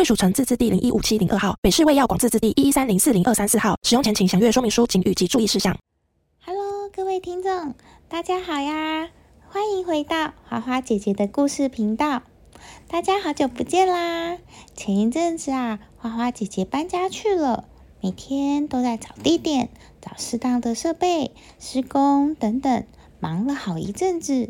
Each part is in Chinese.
贵属城自治地零一五七零二号，北市卫药广自治地一一三零四零二三四号。使用前请详阅说明书、请及注意事项。Hello，各位听众，大家好呀！欢迎回到花花姐姐的故事频道。大家好久不见啦！前一阵子啊，花花姐姐搬家去了，每天都在找地点、找适当的设备、施工等等。忙了好一阵子，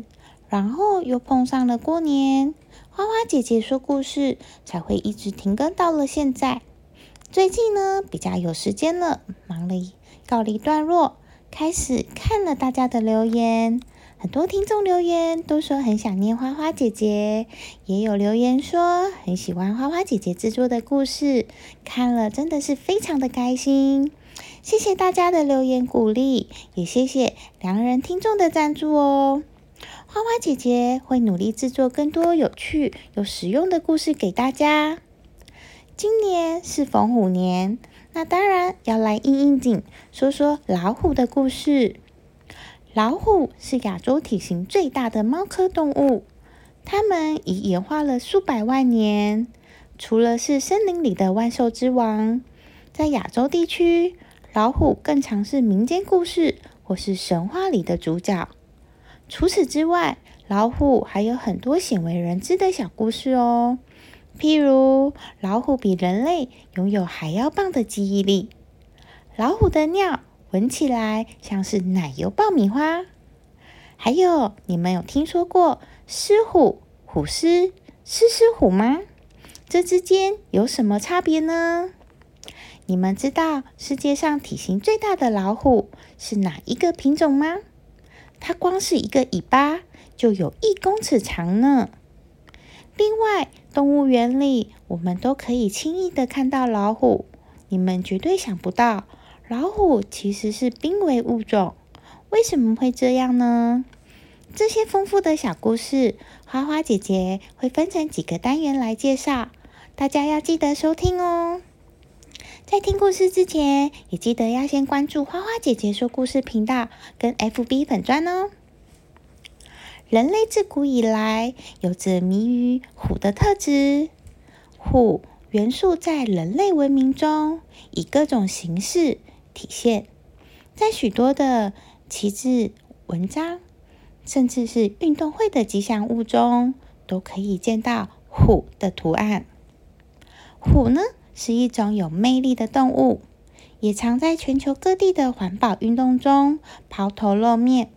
然后又碰上了过年，花花姐姐说故事才会一直停更到了现在。最近呢，比较有时间了，忙了告了一段落，开始看了大家的留言。很多听众留言都说很想念花花姐姐，也有留言说很喜欢花花姐姐制作的故事，看了真的是非常的开心。谢谢大家的留言鼓励，也谢谢良人听众的赞助哦。花花姐姐会努力制作更多有趣、有实用的故事给大家。今年是逢虎年，那当然要来应应景，说说老虎的故事。老虎是亚洲体型最大的猫科动物，它们已演化了数百万年。除了是森林里的万兽之王，在亚洲地区。老虎更常是民间故事或是神话里的主角。除此之外，老虎还有很多鲜为人知的小故事哦。譬如，老虎比人类拥有还要棒的记忆力。老虎的尿闻起来像是奶油爆米花。还有，你们有听说过狮虎、虎狮、狮狮虎吗？这之间有什么差别呢？你们知道世界上体型最大的老虎是哪一个品种吗？它光是一个尾巴就有一公尺长呢。另外，动物园里我们都可以轻易的看到老虎，你们绝对想不到，老虎其实是濒危物种。为什么会这样呢？这些丰富的小故事，花花姐姐会分成几个单元来介绍，大家要记得收听哦。在听故事之前，也记得要先关注花花姐姐说故事频道跟 FB 粉砖哦。人类自古以来有着迷于虎的特质，虎元素在人类文明中以各种形式体现，在许多的旗帜、文章，甚至是运动会的吉祥物中，都可以见到虎的图案。虎呢？是一种有魅力的动物，也常在全球各地的环保运动中抛头露面。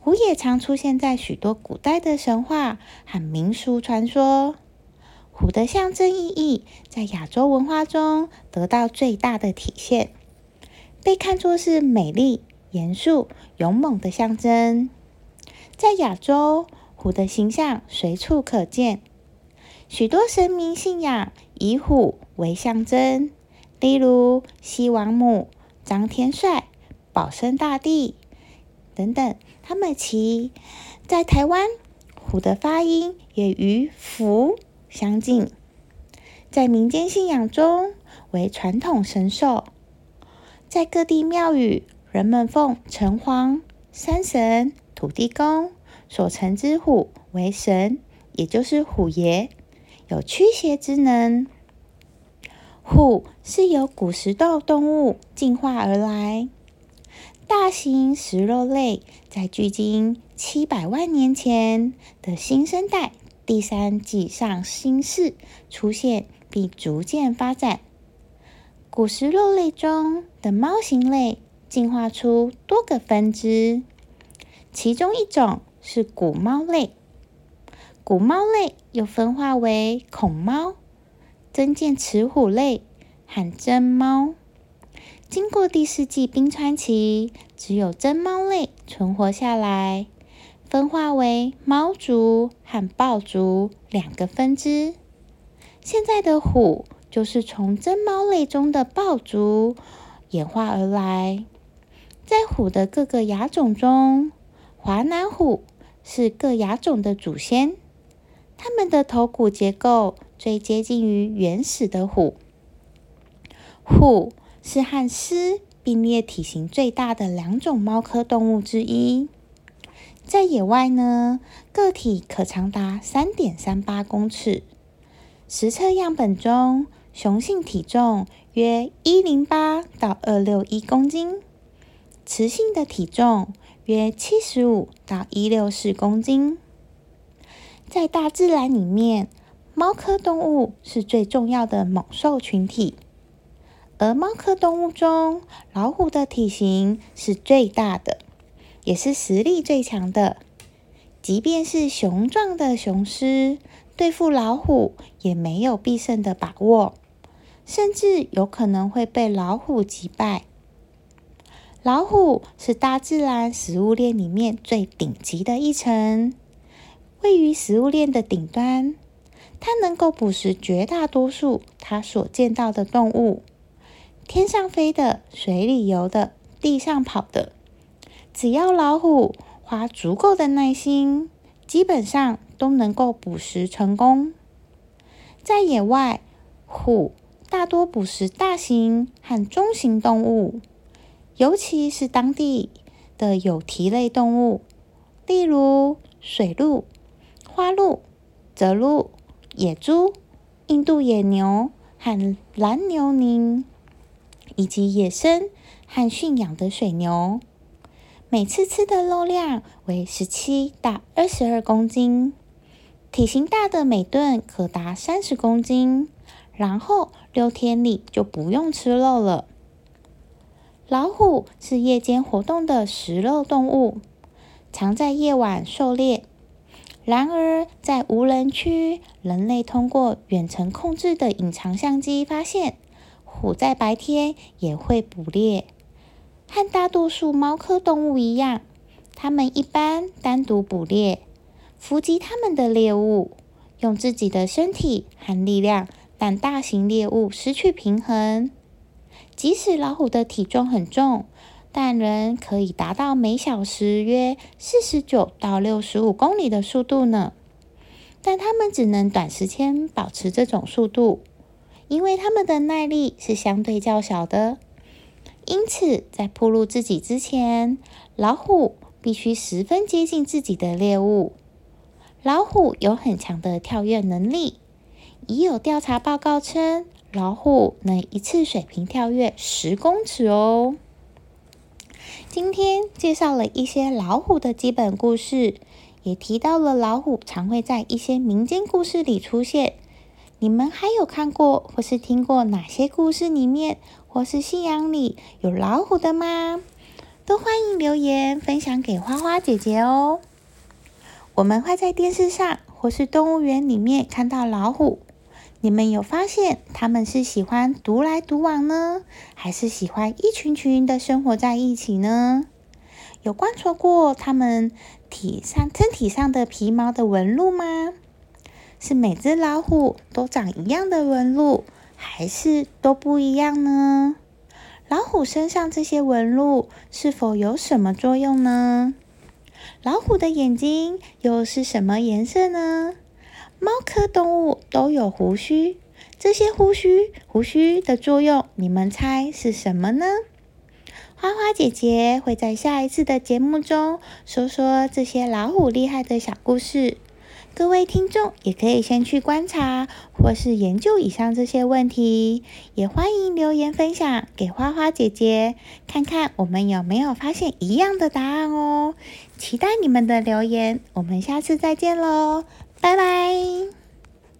虎也常出现在许多古代的神话和民俗传说。虎的象征意义在亚洲文化中得到最大的体现，被看作是美丽、严肃、勇猛的象征。在亚洲，虎的形象随处可见，许多神明信仰。以虎为象征，例如西王母、张天帅、保生大帝等等。他们其在台湾，虎的发音也与福相近，在民间信仰中为传统神兽。在各地庙宇，人们奉城隍、山神、土地公所成之虎为神，也就是虎爷。有驱邪之能。虎是由古时的动物进化而来，大型食肉类在距今七百万年前的新生代第三纪上新世出现，并逐渐发展。古食肉类中的猫型类进化出多个分支，其中一种是古猫类。古猫类又分化为孔猫、真剑齿虎类和真猫。经过第四纪冰川期，只有真猫类存活下来，分化为猫族和豹族两个分支。现在的虎就是从真猫类中的豹族演化而来。在虎的各个亚种中，华南虎是各亚种的祖先。它们的头骨结构最接近于原始的虎。虎是和狮并列体型最大的两种猫科动物之一。在野外呢，个体可长达三点三八公尺。实测样本中，雄性体重约一零八到二六一公斤，雌性的体重约七十五到一六四公斤。在大自然里面，猫科动物是最重要的猛兽群体。而猫科动物中，老虎的体型是最大的。也是实力最强的，即便是雄壮的雄狮对付老虎也没有必胜的把握，甚至有可能会被老虎击败。老虎是大自然食物链里面最顶级的一层，位于食物链的顶端，它能够捕食绝大多数它所见到的动物，天上飞的、水里游的、地上跑的。只要老虎花足够的耐心，基本上都能够捕食成功。在野外，虎大多捕食大型和中型动物，尤其是当地的有蹄类动物，例如水鹿、花鹿、泽鹿、野猪、印度野牛和蓝牛羚，以及野生和驯养的水牛。每次吃的肉量为十七到二十二公斤，体型大的每顿可达三十公斤，然后六天里就不用吃肉了。老虎是夜间活动的食肉动物，常在夜晚狩猎。然而，在无人区，人类通过远程控制的隐藏相机发现，虎在白天也会捕猎。和大多数猫科动物一样，它们一般单独捕猎，伏击它们的猎物，用自己的身体和力量让大型猎物失去平衡。即使老虎的体重很重，但仍可以达到每小时约四十九到六十五公里的速度呢。但它们只能短时间保持这种速度，因为它们的耐力是相对较小的。因此，在暴露自己之前，老虎必须十分接近自己的猎物。老虎有很强的跳跃能力，已有调查报告称，老虎能一次水平跳跃十公尺哦。今天介绍了一些老虎的基本故事，也提到了老虎常会在一些民间故事里出现。你们还有看过或是听过哪些故事里面，或是信仰里有老虎的吗？都欢迎留言分享给花花姐姐哦。我们会在电视上或是动物园里面看到老虎，你们有发现他们是喜欢独来独往呢，还是喜欢一群群的生活在一起呢？有观察过他们体上身体上的皮毛的纹路吗？是每只老虎都长一样的纹路，还是都不一样呢？老虎身上这些纹路是否有什么作用呢？老虎的眼睛又是什么颜色呢？猫科动物都有胡须，这些胡须胡须的作用，你们猜是什么呢？花花姐姐会在下一次的节目中说说这些老虎厉害的小故事。各位听众也可以先去观察或是研究以上这些问题，也欢迎留言分享给花花姐姐，看看我们有没有发现一样的答案哦。期待你们的留言，我们下次再见喽，拜拜。